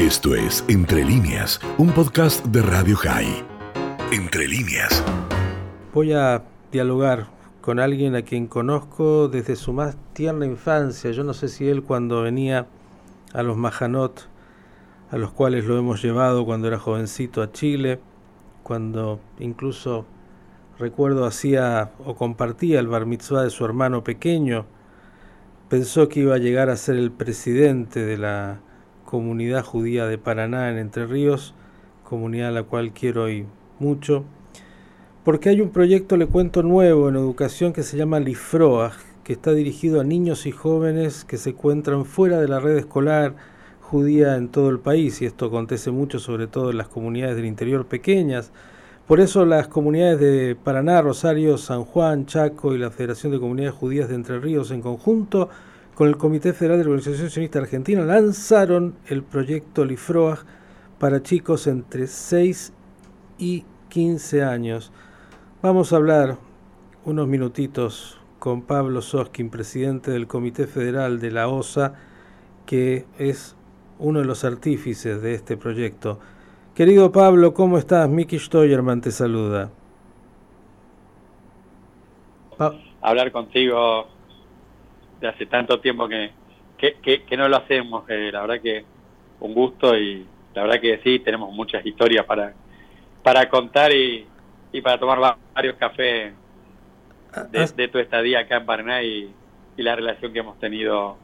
Esto es Entre líneas, un podcast de Radio High. Entre líneas. Voy a dialogar con alguien a quien conozco desde su más tierna infancia. Yo no sé si él cuando venía a los Majanot, a los cuales lo hemos llevado cuando era jovencito a Chile, cuando incluso recuerdo hacía o compartía el bar mitzvah de su hermano pequeño, pensó que iba a llegar a ser el presidente de la comunidad judía de Paraná en Entre Ríos, comunidad a la cual quiero hoy mucho, porque hay un proyecto, le cuento, nuevo en educación que se llama Lifroag, que está dirigido a niños y jóvenes que se encuentran fuera de la red escolar judía en todo el país, y esto acontece mucho sobre todo en las comunidades del interior pequeñas, por eso las comunidades de Paraná, Rosario, San Juan, Chaco y la Federación de Comunidades Judías de Entre Ríos en conjunto con el Comité Federal de la Organización Sionista Argentina lanzaron el proyecto LIFROAG para chicos entre 6 y 15 años. Vamos a hablar unos minutitos con Pablo Soskin, presidente del Comité Federal de la OSA, que es uno de los artífices de este proyecto. Querido Pablo, ¿cómo estás? Miki Steuerman te saluda. Hablar contigo de hace tanto tiempo que, que, no lo hacemos. Eh, la verdad que un gusto y la verdad que sí, tenemos muchas historias para, para contar y, y para tomar varios cafés de, ah, tu estadía acá en Paraná y, la relación que hemos tenido,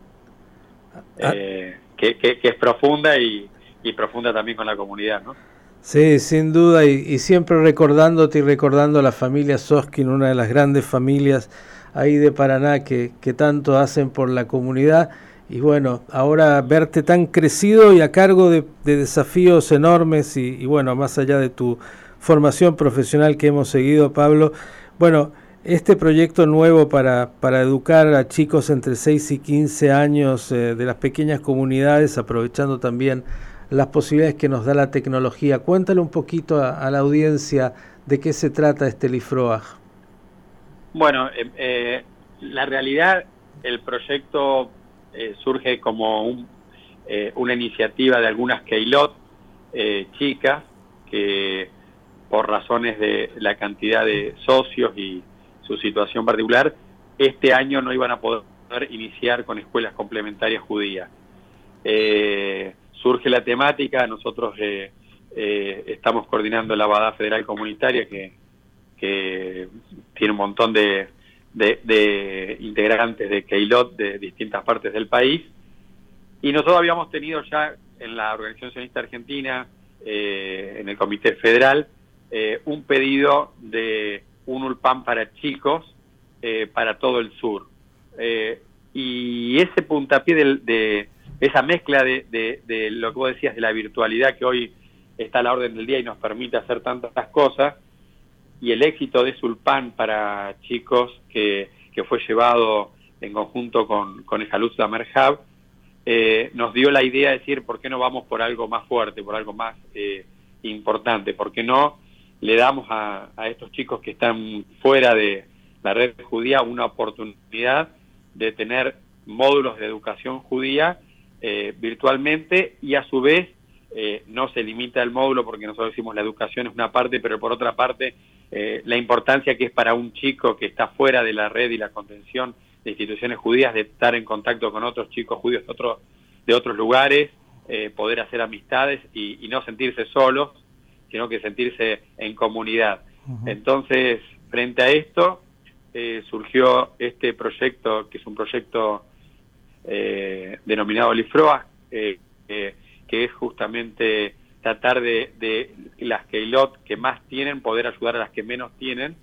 ah, eh, que, que, es profunda y, y profunda también con la comunidad, ¿no? Sí, sin duda, y, siempre recordándote y recordando a la familia Soskin, una de las grandes familias ahí de Paraná que, que tanto hacen por la comunidad. Y bueno, ahora verte tan crecido y a cargo de, desafíos enormes y, bueno, más allá de tu formación profesional que hemos seguido, Pablo, bueno, este proyecto nuevo para, para educar a chicos entre 6 y 15 años eh, de las pequeñas comunidades, aprovechando también las posibilidades que nos da la tecnología. Cuéntale un poquito a, la audiencia de qué se trata este LIFROAG. Bueno, eh, eh, la realidad, el proyecto surge como un, una iniciativa de algunas Keilot chicas que por razones de la cantidad de socios y su situación particular, este año no iban a poder iniciar con escuelas complementarias judías. Eh, surge la temática, nosotros eh, eh, estamos coordinando la Abadá Federal Comunitaria, que, que tiene un montón de, de, integrantes de Keilot de distintas partes del país, y nosotros habíamos tenido ya en la Organización Sionista Argentina, en el Comité Federal, un pedido de un ulpan para chicos eh, para todo el sur. Eh, y ese puntapié de, esa mezcla de, de, lo que vos decías de la virtualidad que hoy está a la orden del día y nos permite hacer tantas cosas, y el éxito de Sulpan para chicos que, que fue llevado en conjunto con, con Ejaluz Merhab, eh, nos dio la idea de decir, ¿por qué no vamos por algo más fuerte, por algo más eh, importante? ¿Por qué no le damos a, estos chicos que están fuera de la red judía una oportunidad de tener módulos de educación judía eh, virtualmente y a su vez eh, no se limita el módulo porque nosotros decimos la educación es una parte, pero por otra parte eh, la importancia que es para un chico que está fuera de la red y la contención de instituciones judías de estar en contacto con otros chicos judíos de, otros de otros lugares, poder hacer amistades y, y no sentirse solos sino que sentirse en comunidad. Entonces, frente a esto, eh, surgió este proyecto, que es un proyecto eh, denominado LIFROA, eh, que es justamente tratar de, de las Keilot que más tienen, poder ayudar a las que menos tienen,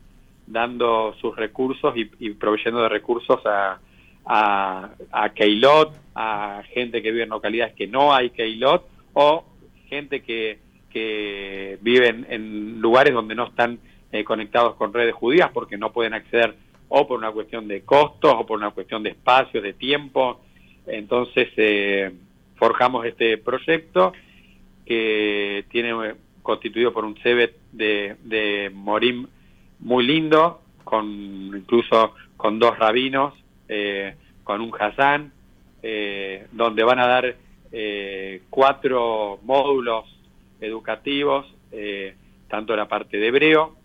dando sus recursos y, proveyendo de recursos a, a, a Keilot, a gente que vive en localidades que no hay Keilot, o gente que que viven en lugares donde no están eh, conectados con redes judías porque no pueden acceder o por una cuestión de costos o por una cuestión de espacio, de tiempo. Entonces eh, forjamos este proyecto que tiene eh, constituido por un CEBET de, de Morim muy lindo, con incluso con dos rabinos, con un Hassan, donde van a dar cuatro módulos educativos, tanto la parte de hebreo,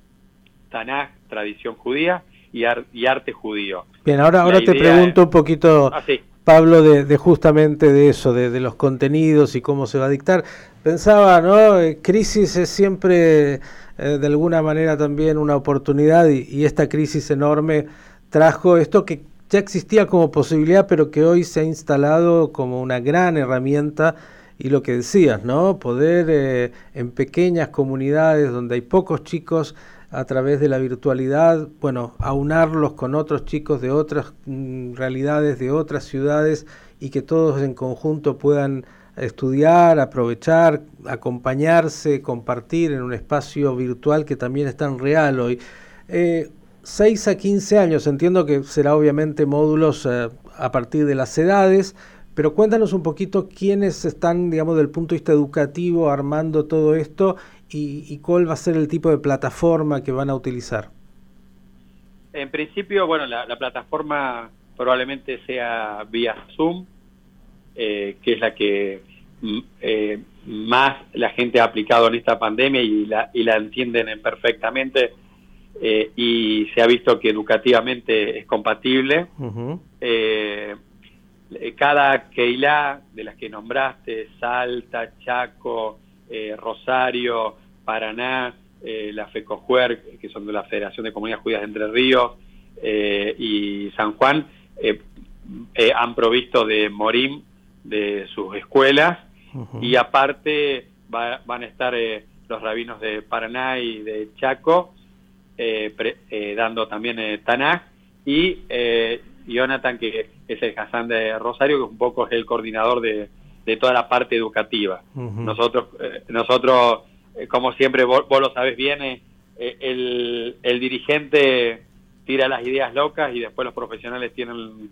Tanaj, tradición judía, y, y arte judío. Bien, ahora, ahora te pregunto un poquito, ah, Pablo, de, justamente de eso, de, los contenidos y cómo se va a dictar. Pensaba, ¿no? Eh, crisis es siempre eh, de alguna manera también una oportunidad y, esta crisis enorme trajo esto que ya existía como posibilidad, pero que hoy se ha instalado como una gran herramienta y lo que decías, ¿no? Poder eh, en pequeñas comunidades donde hay pocos chicos a través de la virtualidad, bueno, aunarlos con otros chicos de otras mm, realidades, de otras ciudades y que todos en conjunto puedan estudiar, aprovechar, acompañarse, compartir en un espacio virtual que también es tan real hoy. Eh, 6 a 15 años, entiendo que será obviamente módulos eh, a partir de las edades, pero cuéntanos un poquito quiénes están, digamos, del punto de vista educativo armando todo esto y, cuál va a ser el tipo de plataforma que van a utilizar. En principio, bueno, la, plataforma probablemente sea vía Zoom, eh, que es la que mm, eh, más la gente ha aplicado en esta pandemia y la, y la entienden perfectamente eh, y se ha visto que educativamente es compatible. Cada Keila de las que nombraste, Salta, Chaco, eh, Rosario, Paraná, eh, la FECOJUER, que son de la Federación de Comunidades Judías de Entre Ríos, eh, y San Juan, han provisto de Morim de sus escuelas, y aparte van a estar los rabinos de Paraná y de Chaco, dando también Tanaj, y Jonathan, que es el Hassan de Rosario, que un poco es el coordinador de, de toda la parte educativa. Nosotros, eh, nosotros eh, como siempre, vos, lo sabés bien, eh, el, el, dirigente tira las ideas locas y después los profesionales tienen,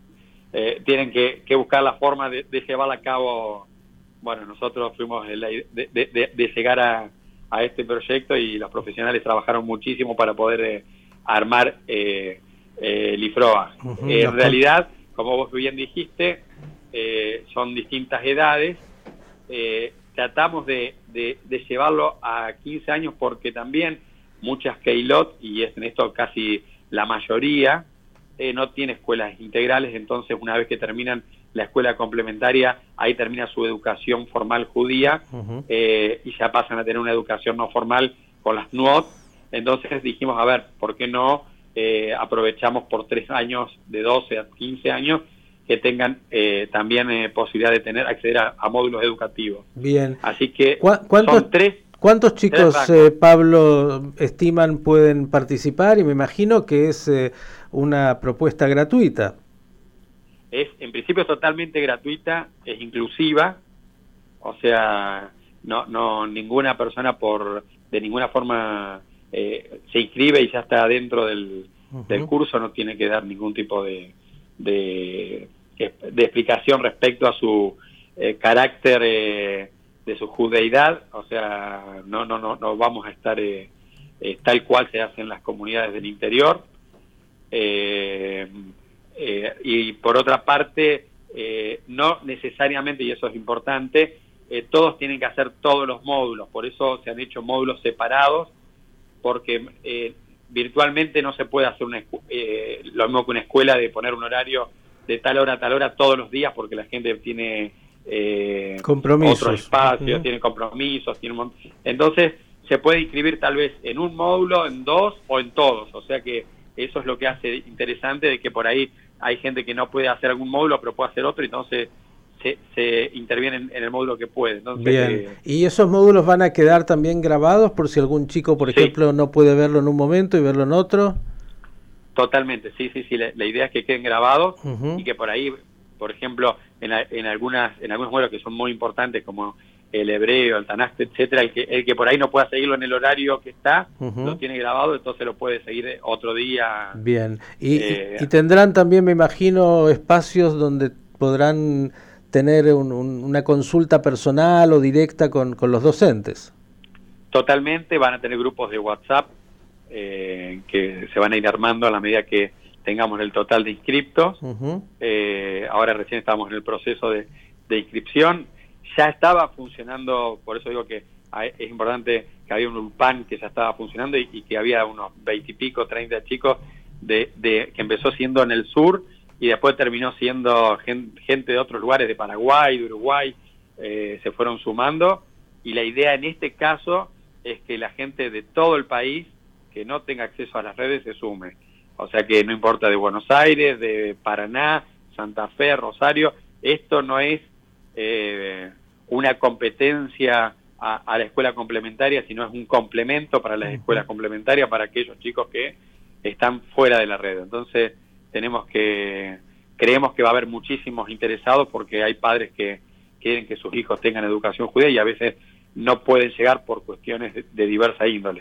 tienen que, buscar la forma de, de llevarla a cabo. Bueno, nosotros fuimos de, de, llegar a, a, este proyecto y los profesionales trabajaron muchísimo para poder armar eh, el IFROA. en realidad, como vos bien dijiste, eh, son distintas edades. Eh, tratamos de, llevarlo a 15 años porque también muchas Keylot, y es en esto casi la mayoría, eh, no tiene escuelas integrales, entonces una vez que terminan la escuela complementaria, ahí termina su educación formal judía y ya pasan a tener una educación no formal con las NUOT. Entonces dijimos, a ver, ¿por qué no aprovechamos por tres años, de 12 a 15 años, que tengan eh, también eh, posibilidad de tener acceder a, módulos educativos. Bien. Así que ¿Cuántos, tres, ¿cuántos chicos, eh, Pablo, estiman pueden participar? Y me imagino que es una propuesta gratuita. Es, en principio, es totalmente gratuita, es inclusiva, o sea, no, no ninguna persona por de ninguna forma se inscribe y ya está dentro del, del curso, no tiene que dar ningún tipo de, de, de explicación respecto a su eh, carácter eh, de su judeidad, o sea, no, no, no, no vamos a estar eh, tal cual se hace en las comunidades del interior. y por otra parte, no necesariamente, y eso es importante, todos tienen que hacer todos los módulos, por eso se han hecho módulos separados, porque virtualmente no se puede hacer una, lo mismo que una escuela de poner un horario de tal hora a tal hora todos los días porque la gente tiene eh, compromisos. otros espacios, tiene compromisos, tiene entonces se puede inscribir tal vez en un módulo, en dos o en todos, o sea que eso es lo que hace interesante de que por ahí hay gente que no puede hacer algún módulo pero puede hacer otro, entonces se, se interviene en, el módulo que puede. Bien, eh, ¿y esos módulos van a quedar también grabados por si algún chico, por ejemplo, no puede verlo en un momento y verlo en otro? Totalmente, sí, sí, sí. La, idea es que queden grabados y que por ahí, por ejemplo, en, en algunas en algunos vuelos que son muy importantes como el hebreo, el tanaste, etcétera, el que, el que por ahí no pueda seguirlo en el horario que está, lo tiene grabado, entonces lo puede seguir otro día. Bien, y, eh, tendrán también, me imagino, espacios donde podrán tener una consulta personal o directa con, con los docentes. Totalmente, van a tener grupos de WhatsApp eh, que se van a ir armando a la medida que tengamos el total de inscriptos. Eh, ahora recién estamos en el proceso de, inscripción. ya estaba funcionando, por eso digo que es importante que había un ULPAN que ya estaba funcionando y, que había unos veintipico, treinta chicos de, de, que empezó siendo en el sur y después terminó siendo gente de otros lugares, de Paraguay, de Uruguay, eh, se fueron sumando y la idea en este caso es que la gente de todo el país que no tenga acceso a las redes se sume. O sea que no importa de Buenos Aires, de Paraná, Santa Fe, Rosario, esto no es eh, una competencia a, la escuela complementaria, sino es un complemento para las escuelas complementarias para aquellos chicos que están fuera de la red. Entonces, tenemos que, creemos que va a haber muchísimos interesados porque hay padres que quieren que sus hijos tengan educación judía y a veces no pueden llegar por cuestiones de, diversa índole.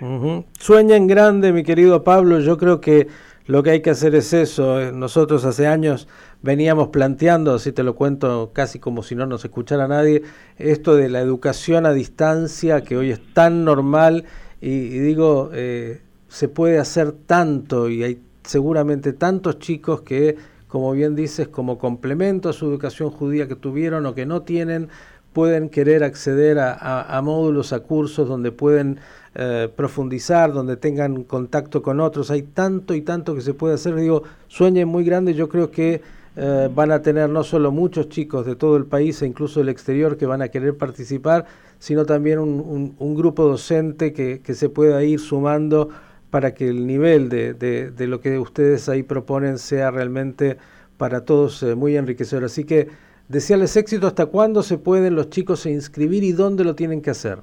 Sueña en grande, mi querido Pablo. Yo creo que lo que hay que hacer es eso. Nosotros hace años veníamos planteando, así te lo cuento casi como si no nos escuchara nadie, esto de la educación a distancia que hoy es tan normal y, digo, eh, se puede hacer tanto y hay seguramente tantos chicos que, como bien dices, como complemento a su educación judía que tuvieron o que no tienen, pueden querer acceder a, módulos, a cursos donde pueden eh, profundizar, donde tengan contacto con otros. Hay tanto y tanto que se puede hacer. Digo, sueñen muy grande. Yo creo que eh, van a tener no solo muchos chicos de todo el país e incluso del exterior que van a querer participar, sino también un, grupo docente que, se pueda ir sumando para que el nivel de, lo que ustedes ahí proponen sea realmente para todos eh, muy enriquecedor. Así que Desearles éxito, ¿hasta cuándo se pueden los chicos inscribir y dónde lo tienen que hacer?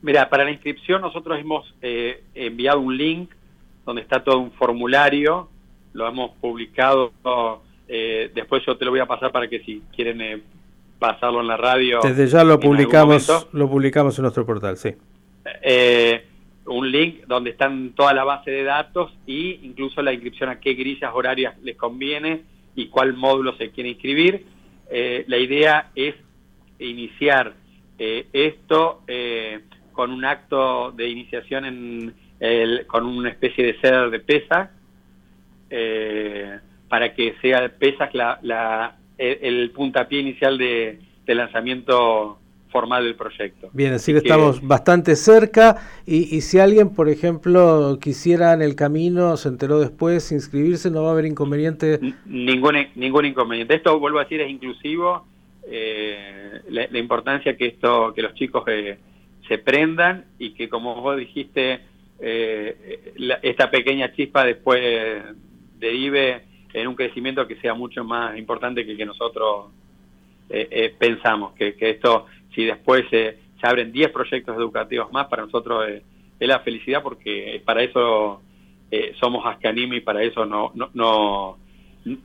Mira, para la inscripción nosotros hemos eh, enviado un link donde está todo un formulario, lo hemos publicado, eh, después yo te lo voy a pasar para que si quieren eh, pasarlo en la radio. Desde ya lo publicamos, lo publicamos en nuestro portal, sí. Un link donde están toda la base de datos y incluso la inscripción a qué grillas horarias les conviene y cuál módulo se quiere inscribir. Eh, la idea es iniciar eh, esto eh, con un acto de iniciación en con una especie de ceder de pesas para que sea pesas la, el, puntapié inicial de, lanzamiento formal del proyecto. Bien, así que, estamos bastante cerca y, y, si alguien, por ejemplo, quisiera en el camino, se enteró después, inscribirse, no va a haber inconveniente. Ningún, ningún inconveniente. Esto, vuelvo a decir, es inclusivo. Eh, la, importancia que esto, que los chicos eh, se prendan y que, como vos dijiste, eh, esta pequeña chispa después derive en un crecimiento que sea mucho más importante que el que nosotros pensamos, que, que esto si después se abren 10 proyectos educativos más, para nosotros es, la felicidad porque para eso eh, somos Ascanim y para eso no, no, no,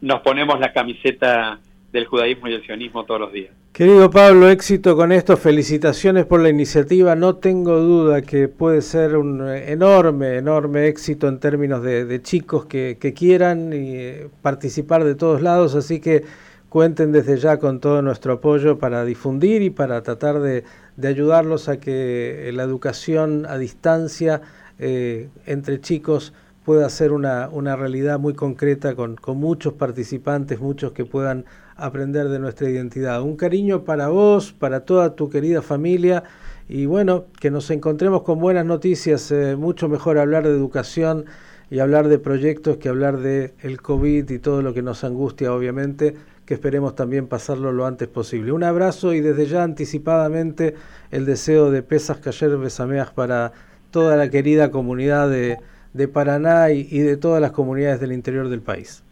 nos ponemos la camiseta del judaísmo y el sionismo todos los días. Querido Pablo, éxito con esto, felicitaciones por la iniciativa, no tengo duda que puede ser un enorme, enorme éxito en términos de, chicos que, que quieran y, eh, participar de todos lados, así que cuenten desde ya con todo nuestro apoyo para difundir y para tratar de, ayudarlos a que la educación a distancia eh, entre chicos pueda ser una, realidad muy concreta con, con, muchos participantes, muchos que puedan aprender de nuestra identidad. Un cariño para vos, para toda tu querida familia y bueno, que nos encontremos con buenas noticias, eh, mucho mejor hablar de educación y hablar de proyectos que hablar de el COVID y todo lo que nos angustia obviamente que esperemos también pasarlo lo antes posible. Un abrazo y desde ya anticipadamente el deseo de Pesas Cayer Besameas para toda la querida comunidad de, Paraná y, de todas las comunidades del interior del país.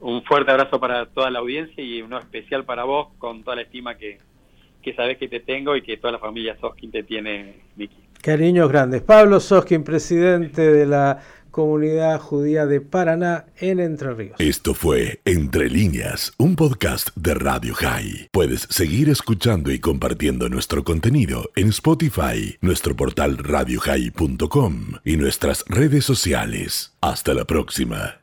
Un fuerte abrazo para toda la audiencia y uno especial para vos con toda la estima que, que sabes que te tengo y que toda la familia Soskin te tiene, Miki. Cariños grandes. Pablo Soskin, presidente de la comunidad judía de Paraná en Entre Ríos. Esto fue Entre líneas, un podcast de Radio High. Puedes seguir escuchando y compartiendo nuestro contenido en Spotify, nuestro portal radiohigh.com y nuestras redes sociales. Hasta la próxima.